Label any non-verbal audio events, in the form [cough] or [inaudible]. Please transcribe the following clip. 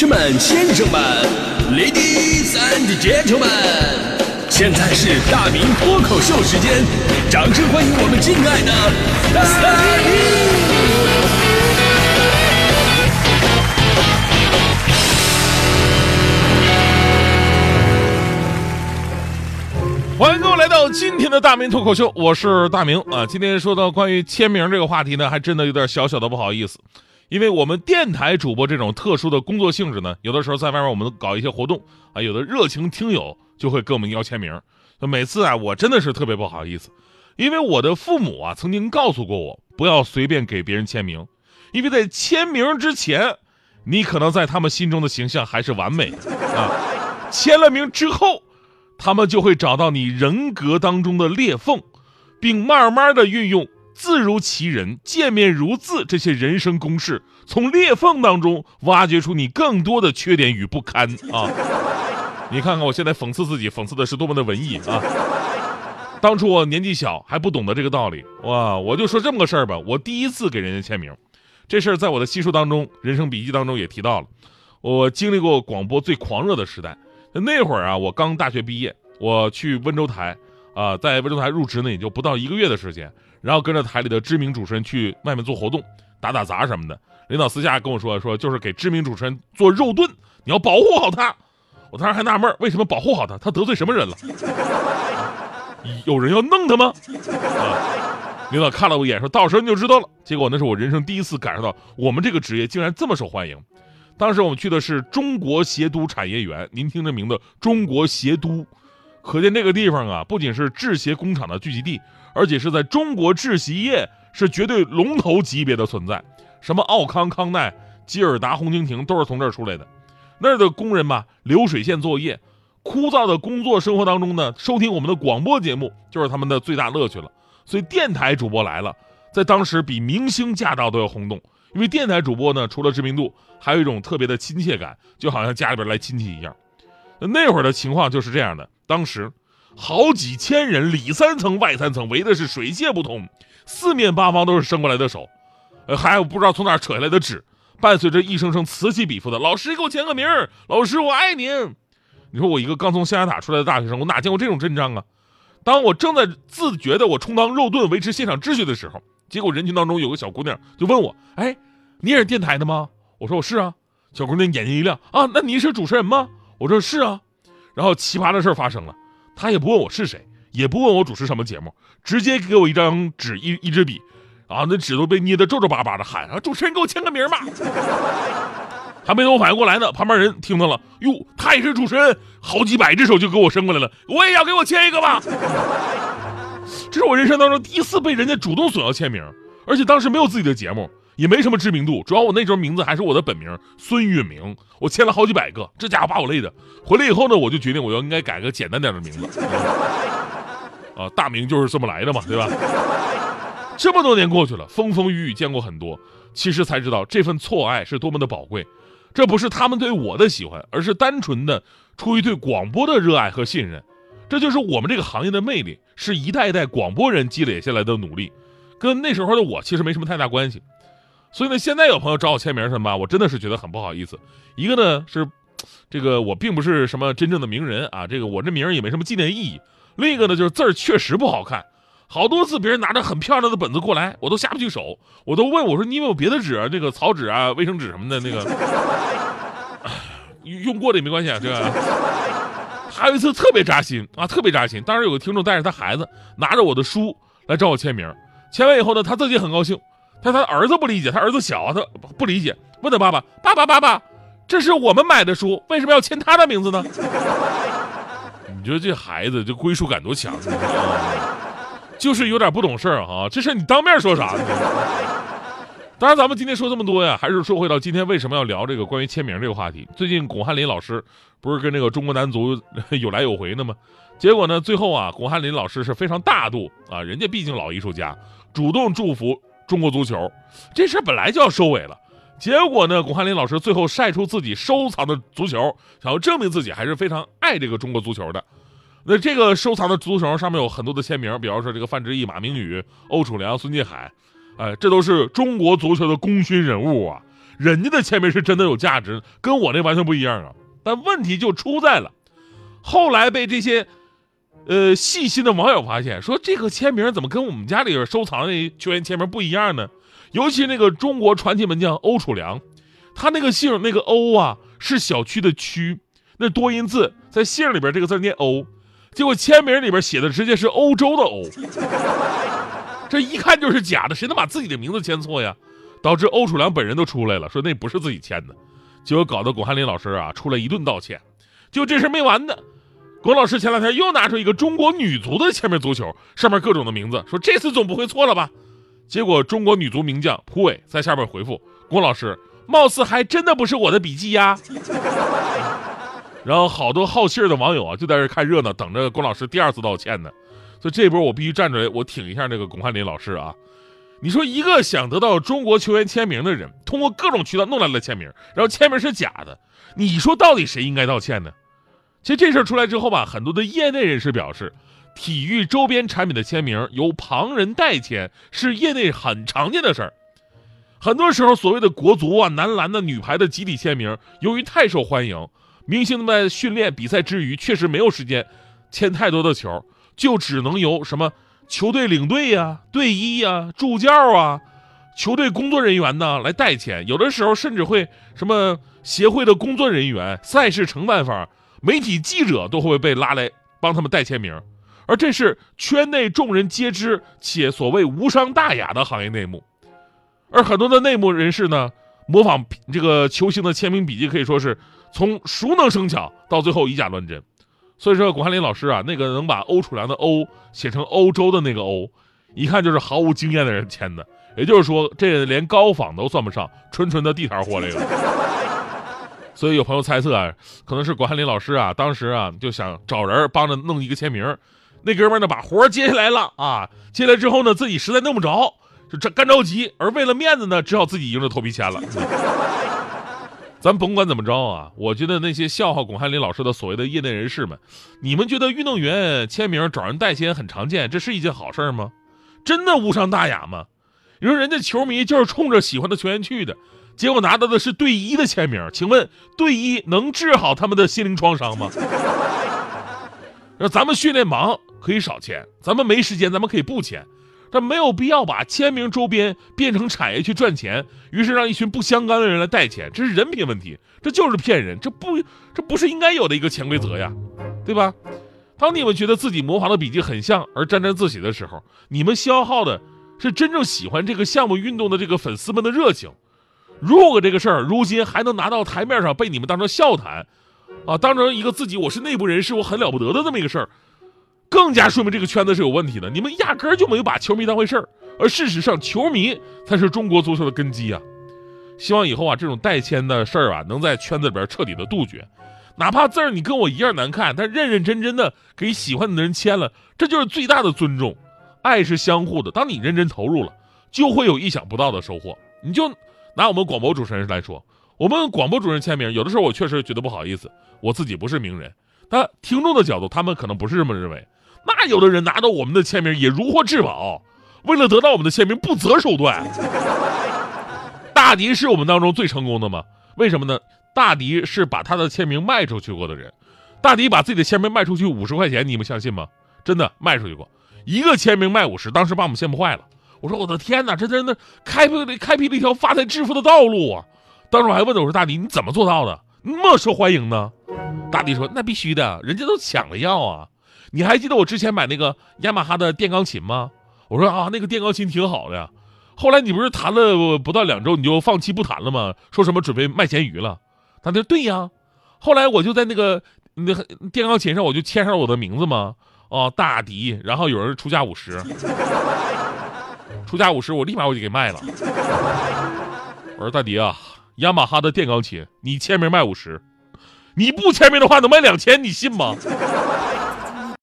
士们、先生们，Ladies and Gentlemen，现在是大明脱口秀时间，掌声欢迎我们敬爱的大明！欢迎各位来到今天的大明脱口秀，我是大明啊。今天说到关于签名这个话题呢，还真的有点小小的不好意思。因为我们电台主播这种特殊的工作性质呢，有的时候在外面我们搞一些活动啊，有的热情听友就会跟我们要签名。每次啊，我真的是特别不好意思，因为我的父母啊曾经告诉过我，不要随便给别人签名，因为在签名之前，你可能在他们心中的形象还是完美的啊，签了名之后，他们就会找到你人格当中的裂缝，并慢慢的运用。字如其人，见面如字，这些人生公式，从裂缝当中挖掘出你更多的缺点与不堪啊！[laughs] 你看看我现在讽刺自己，讽刺的是多么的文艺啊！当初我年纪小，还不懂得这个道理，哇！我就说这么个事儿吧，我第一次给人家签名，这事儿在我的新书当中，人生笔记当中也提到了。我经历过广播最狂热的时代，那会儿啊，我刚大学毕业，我去温州台啊，在温州台入职呢，也就不到一个月的时间。然后跟着台里的知名主持人去外面做活动，打打杂什么的。领导私下跟我说说，就是给知名主持人做肉盾，你要保护好他。我当时还纳闷，为什么保护好他？他得罪什么人了？有人要弄他吗？啊！领导看了我一眼，说到时候你就知道了。结果那是我人生第一次感受到，我们这个职业竟然这么受欢迎。当时我们去的是中国鞋都产业园，您听这名字，中国鞋都，可见这个地方啊，不仅是制鞋工厂的聚集地。而且是在中国制鞋业是绝对龙头级别的存在，什么奥康、康奈、吉尔达、红蜻蜓都是从这儿出来的。那儿的工人嘛，流水线作业，枯燥的工作生活当中呢，收听我们的广播节目就是他们的最大乐趣了。所以电台主播来了，在当时比明星驾到都要轰动，因为电台主播呢，除了知名度，还有一种特别的亲切感，就好像家里边来亲戚一样。那会儿的情况就是这样的，当时。好几千人，里三层外三层，围的是水泄不通，四面八方都是伸过来的手，呃，还有不知道从哪扯下来的纸，伴随着一声声此起彼伏的“老师给我签个名儿老师我爱您”。你说我一个刚从象牙塔出来的大学生，我哪见过这种阵仗啊？当我正在自觉的我充当肉盾维持现场秩序的时候，结果人群当中有个小姑娘就问我：“哎，你也是电台的吗？”我说：“我是啊。”小姑娘眼睛一亮：“啊，那你是主持人吗？”我说：“是啊。”然后奇葩的事发生了。他也不问我是谁，也不问我主持什么节目，直接给我一张纸一一支笔，啊，那纸都被捏得皱皱巴巴的，喊啊，主持人给我签个名吧。还没等我反应过来呢，旁边人听到了，哟，他也是主持人，好几百只手就给我伸过来了，我也要给我签一个吧。[laughs] 这是我人生当中第一次被人家主动索要签名，而且当时没有自己的节目。也没什么知名度，主要我那时候名字还是我的本名孙运明，我签了好几百个，这家伙把我累的。回来以后呢，我就决定我要应该改个简单点的名字。啊，大名就是这么来的嘛，对吧？这么多年过去了，风风雨雨见过很多，其实才知道这份错爱是多么的宝贵。这不是他们对我的喜欢，而是单纯的出于对广播的热爱和信任。这就是我们这个行业的魅力，是一代一代广播人积累下来的努力，跟那时候的我其实没什么太大关系。所以呢，现在有朋友找我签名什么吧，我真的是觉得很不好意思。一个呢是，这个我并不是什么真正的名人啊，这个我这名也没什么纪念意义。另一个呢就是字儿确实不好看，好多次别人拿着很漂亮的本子过来，我都下不去手，我都问我说你有没有别的纸啊，这个草纸啊、卫生纸什么的那个，用过的也没关系啊。这个还有一次特别扎心啊，特别扎心。当时有个听众带着他孩子拿着我的书来找我签名，签完以后呢，他自己很高兴。他他儿子不理解，他儿子小，他不理解，问他爸爸：“爸爸，爸爸，这是我们买的书，为什么要签他的名字呢？” [laughs] 你觉得这孩子这归属感多强？就是有点不懂事儿哈。这事你当面说啥呢？当然，咱们今天说这么多呀，还是说回到今天为什么要聊这个关于签名这个话题。最近巩汉林老师不是跟这个中国男足 [laughs] 有来有回的吗？结果呢，最后啊，巩汉林老师是非常大度啊，人家毕竟老艺术家，主动祝福。中国足球这事本来就要收尾了，结果呢，巩汉林老师最后晒出自己收藏的足球，想要证明自己还是非常爱这个中国足球的。那这个收藏的足球上面有很多的签名，比方说这个范志毅、马明宇、欧楚良、孙继海，哎，这都是中国足球的功勋人物啊。人家的签名是真的有价值，跟我那完全不一样啊。但问题就出在了，后来被这些，呃，细心的网友发现，说这个签名怎么跟我们家里边收藏的球员签名不一样呢？尤其那个中国传奇门将欧楚良，他那个姓那个欧啊是小区的区，那多音字在姓里边这个字念欧，结果签名里边写的直接是欧洲的欧，[laughs] 这一看就是假的，谁能把自己的名字签错呀？导致欧楚良本人都出来了，说那不是自己签的。结果搞得巩汉林老师啊出来一顿道歉，就这事没完呢。巩老师前两天又拿出一个中国女足的签名足球，上面各种的名字，说这次总不会错了吧？结果中国女足名将蒲伟在下面回复巩老师，貌似还真的不是我的笔记呀。然后好多好信儿的网友啊就在这看热闹，等着巩老师第二次道歉呢。所以这波我必须站出来，我挺一下那个巩汉林老师啊。你说一个想得到中国球员签名的人，通过各种渠道弄来了签名，然后签名是假的，你说到底谁应该道歉呢？其实这事儿出来之后吧，很多的业内人士表示，体育周边产品的签名由旁人代签是业内很常见的事儿。很多时候，所谓的国足啊、男篮的、女排的集体签名，由于太受欢迎，明星们训练比赛之余确实没有时间签太多的球，就只能由什么。球队领队呀、队医呀、助教啊、球队工作人员呢来代签，有的时候甚至会什么协会的工作人员、赛事承办方、媒体记者都会被拉来帮他们代签名，而这是圈内众人皆知且所谓无伤大雅的行业内幕。而很多的内幕人士呢，模仿这个球星的签名笔记，可以说是从熟能生巧到最后以假乱真。所以说，巩汉林老师啊，那个能把欧楚良的欧写成欧洲的那个欧，一看就是毫无经验的人签的。也就是说，这连高仿都算不上，纯纯的地摊货这个。所以有朋友猜测啊，可能是巩汉林老师啊，当时啊就想找人帮着弄一个签名，那哥们呢把活接下来了啊，接下来之后呢自己实在弄不着，就这干着急，而为了面子呢，只好自己硬着头皮签了。[laughs] 咱甭管怎么着啊，我觉得那些笑话巩汉林老师的所谓的业内人士们，你们觉得运动员签名找人代签很常见，这是一件好事吗？真的无伤大雅吗？你说人家球迷就是冲着喜欢的球员去的，结果拿到的是队医的签名，请问队医能治好他们的心灵创伤吗？那咱们训练忙可以少签，咱们没时间咱们可以不签。但没有必要把签名周边变成产业去赚钱，于是让一群不相干的人来代签，这是人品问题，这就是骗人，这不这不是应该有的一个潜规则呀，对吧？当你们觉得自己模仿的笔记很像而沾沾自喜的时候，你们消耗的是真正喜欢这个项目运动的这个粉丝们的热情。如果这个事儿如今还能拿到台面上被你们当成笑谈，啊，当成一个自己我是内部人士，我很了不得的这么一个事儿。更加说明这个圈子是有问题的，你们压根儿就没有把球迷当回事儿，而事实上，球迷才是中国足球的根基啊！希望以后啊，这种代签的事儿啊，能在圈子里边彻底的杜绝。哪怕字儿你跟我一样难看，但认认真真的给喜欢你的人签了，这就是最大的尊重。爱是相互的，当你认真投入了，就会有意想不到的收获。你就拿我们广播主持人来说，我们广播主持人签名，有的时候我确实觉得不好意思，我自己不是名人，但听众的角度，他们可能不是这么认为。那有的人拿到我们的签名也如获至宝，为了得到我们的签名不择手段。大迪是我们当中最成功的吗？为什么呢？大迪是把他的签名卖出去过的人。大迪把自己的签名卖出去五十块钱，你们相信吗？真的卖出去过，一个签名卖五十，当时把我们羡慕坏了。我说我的天哪，这真的开辟了开辟了一条发财致富的道路啊！当时我还问他，我说大迪你怎么做到的？那么受欢迎呢？大迪说那必须的，人家都抢着要啊。你还记得我之前买那个雅马哈的电钢琴吗？我说啊，那个电钢琴挺好的呀。后来你不是弹了不到两周，你就放弃不弹了吗？说什么准备卖咸鱼了？他说对呀。后来我就在那个那电钢琴上，我就签上了我的名字嘛。哦，大迪，然后有人出价五十，出价五十，我立马我就给卖了。我说大迪啊，雅马哈的电钢琴，你签名卖五十，你不签名的话能卖两千，你信吗？